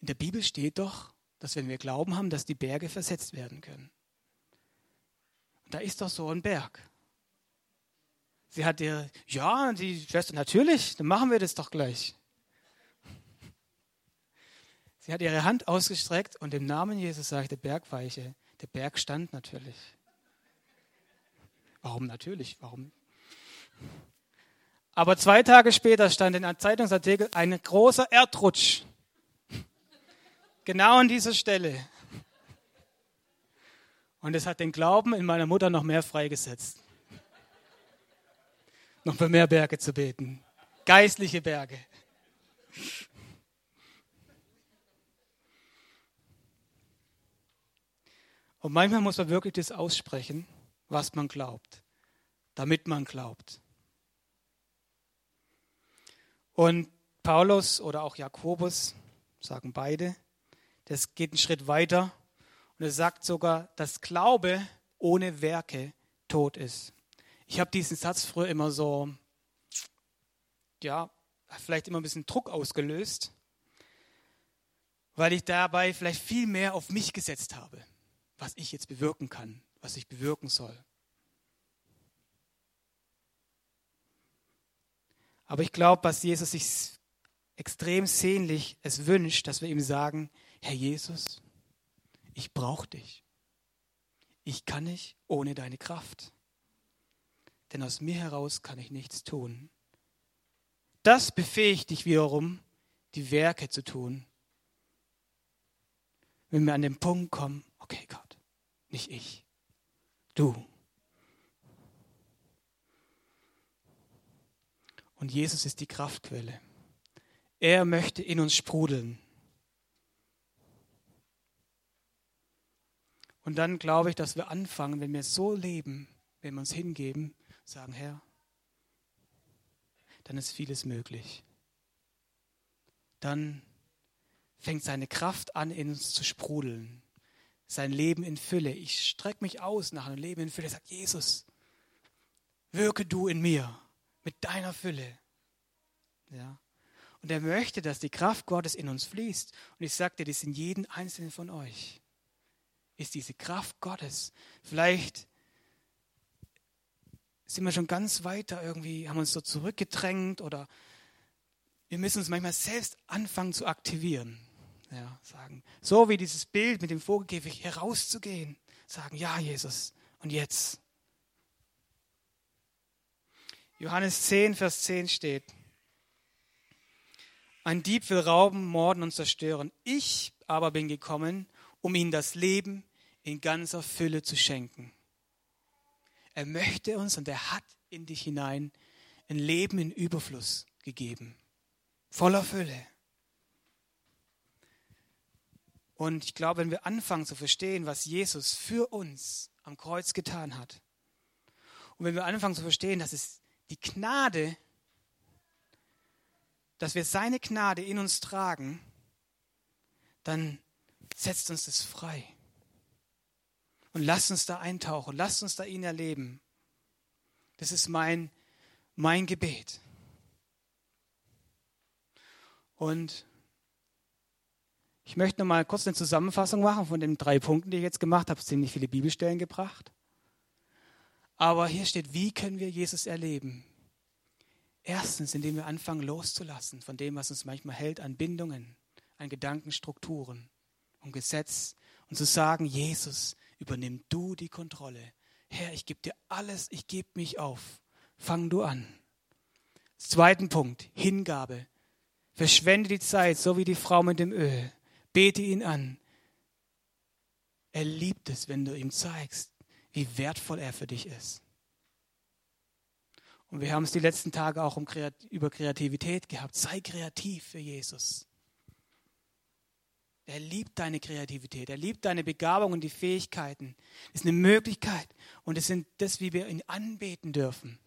in der Bibel steht doch, dass wenn wir Glauben haben, dass die Berge versetzt werden können. Da ist doch so ein Berg. Sie hat ihr, ja, die Schwester, natürlich, dann machen wir das doch gleich. Sie hat ihre Hand ausgestreckt und im Namen Jesus sagte Bergweiche. Der Berg stand natürlich. Warum natürlich? Warum? Aber zwei Tage später stand in einem Zeitungsartikel ein großer Erdrutsch. Genau an dieser Stelle. Und es hat den Glauben in meiner Mutter noch mehr freigesetzt. Noch für mehr Berge zu beten. Geistliche Berge. Und manchmal muss man wirklich das aussprechen was man glaubt, damit man glaubt. Und Paulus oder auch Jakobus sagen beide, das geht einen Schritt weiter und er sagt sogar, dass Glaube ohne Werke tot ist. Ich habe diesen Satz früher immer so, ja, vielleicht immer ein bisschen Druck ausgelöst, weil ich dabei vielleicht viel mehr auf mich gesetzt habe, was ich jetzt bewirken kann, was ich bewirken soll. Aber ich glaube, was Jesus sich extrem sehnlich es wünscht, dass wir ihm sagen, Herr Jesus, ich brauche dich. Ich kann nicht ohne deine Kraft. Denn aus mir heraus kann ich nichts tun. Das befähigt dich wiederum, die Werke zu tun. Wenn wir an den Punkt kommen, okay Gott, nicht ich, Du. Und Jesus ist die Kraftquelle. Er möchte in uns sprudeln. Und dann glaube ich, dass wir anfangen, wenn wir so leben, wenn wir uns hingeben, sagen, Herr, dann ist vieles möglich. Dann fängt seine Kraft an, in uns zu sprudeln sein Leben in Fülle. Ich strecke mich aus nach einem Leben in Fülle. Sagt, Jesus, wirke du in mir mit deiner Fülle. Ja. Und er möchte, dass die Kraft Gottes in uns fließt. Und ich sagte, das in jedem einzelnen von euch ist diese Kraft Gottes. Vielleicht sind wir schon ganz weiter irgendwie, haben uns so zurückgedrängt oder wir müssen uns manchmal selbst anfangen zu aktivieren. Ja, sagen, so wie dieses Bild mit dem Vogelkäfig herauszugehen, sagen, ja, Jesus, und jetzt. Johannes 10, Vers 10 steht, ein Dieb will rauben, morden und zerstören. Ich aber bin gekommen, um ihnen das Leben in ganzer Fülle zu schenken. Er möchte uns und er hat in dich hinein ein Leben in Überfluss gegeben, voller Fülle. Und ich glaube, wenn wir anfangen zu verstehen, was Jesus für uns am Kreuz getan hat, und wenn wir anfangen zu verstehen, dass es die Gnade, dass wir seine Gnade in uns tragen, dann setzt uns das frei. Und lasst uns da eintauchen, lasst uns da ihn erleben. Das ist mein, mein Gebet. Und ich möchte noch mal kurz eine Zusammenfassung machen von den drei Punkten, die ich jetzt gemacht habe. Ziemlich viele Bibelstellen gebracht. Aber hier steht, wie können wir Jesus erleben? Erstens, indem wir anfangen loszulassen von dem, was uns manchmal hält an Bindungen, an Gedankenstrukturen und Gesetz und zu sagen, Jesus, übernimm du die Kontrolle. Herr, ich gebe dir alles, ich gebe mich auf. Fang du an. Zweiten Punkt, Hingabe. Verschwende die Zeit, so wie die Frau mit dem Öl. Bete ihn an. Er liebt es, wenn du ihm zeigst, wie wertvoll er für dich ist. Und wir haben es die letzten Tage auch um, über Kreativität gehabt. Sei kreativ für Jesus. Er liebt deine Kreativität, er liebt deine Begabung und die Fähigkeiten. Es ist eine Möglichkeit und es sind das, wie wir ihn anbeten dürfen.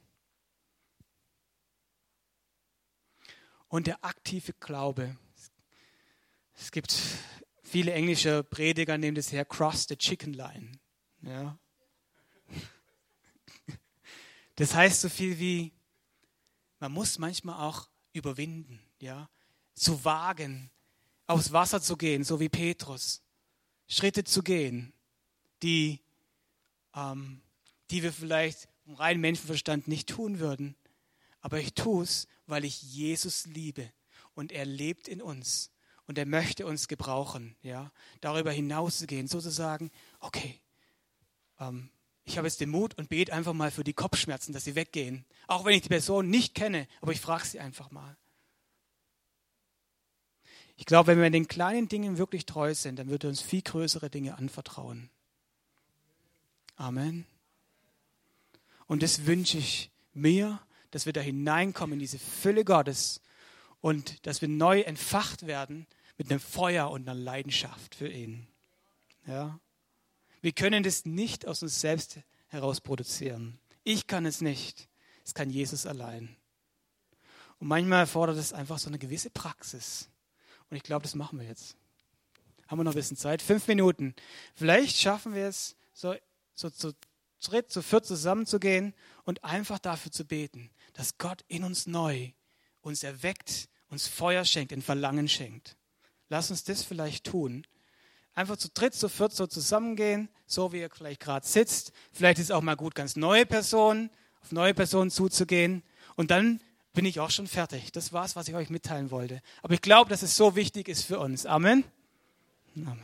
Und der aktive Glaube. Es gibt viele englische Prediger, nehmen das her, cross the chicken line. Ja. Das heißt so viel wie, man muss manchmal auch überwinden, ja, zu wagen, aufs Wasser zu gehen, so wie Petrus. Schritte zu gehen, die, ähm, die wir vielleicht im reinen Menschenverstand nicht tun würden. Aber ich tue es, weil ich Jesus liebe und er lebt in uns und er möchte uns gebrauchen, ja, darüber hinaus zu gehen, sozusagen, okay, ähm, ich habe jetzt den Mut und bete einfach mal für die Kopfschmerzen, dass sie weggehen. Auch wenn ich die Person nicht kenne, aber ich frage sie einfach mal. Ich glaube, wenn wir in den kleinen Dingen wirklich treu sind, dann wird er uns viel größere Dinge anvertrauen. Amen. Und das wünsche ich mir, dass wir da hineinkommen in diese Fülle Gottes und dass wir neu entfacht werden mit einem Feuer und einer Leidenschaft für ihn. Ja? Wir können das nicht aus uns selbst heraus produzieren. Ich kann es nicht. Es kann Jesus allein. Und manchmal erfordert es einfach so eine gewisse Praxis. Und ich glaube, das machen wir jetzt. Haben wir noch ein bisschen Zeit? Fünf Minuten. Vielleicht schaffen wir es, so, so zu dritt, zu viert zusammenzugehen und einfach dafür zu beten, dass Gott in uns neu uns erweckt, uns Feuer schenkt, ein Verlangen schenkt. Lass uns das vielleicht tun. Einfach zu dritt, zu viert so zusammengehen, so wie ihr vielleicht gerade sitzt. Vielleicht ist es auch mal gut, ganz neue Personen, auf neue Personen zuzugehen. Und dann bin ich auch schon fertig. Das war es, was ich euch mitteilen wollte. Aber ich glaube, dass es so wichtig ist für uns. Amen. Amen.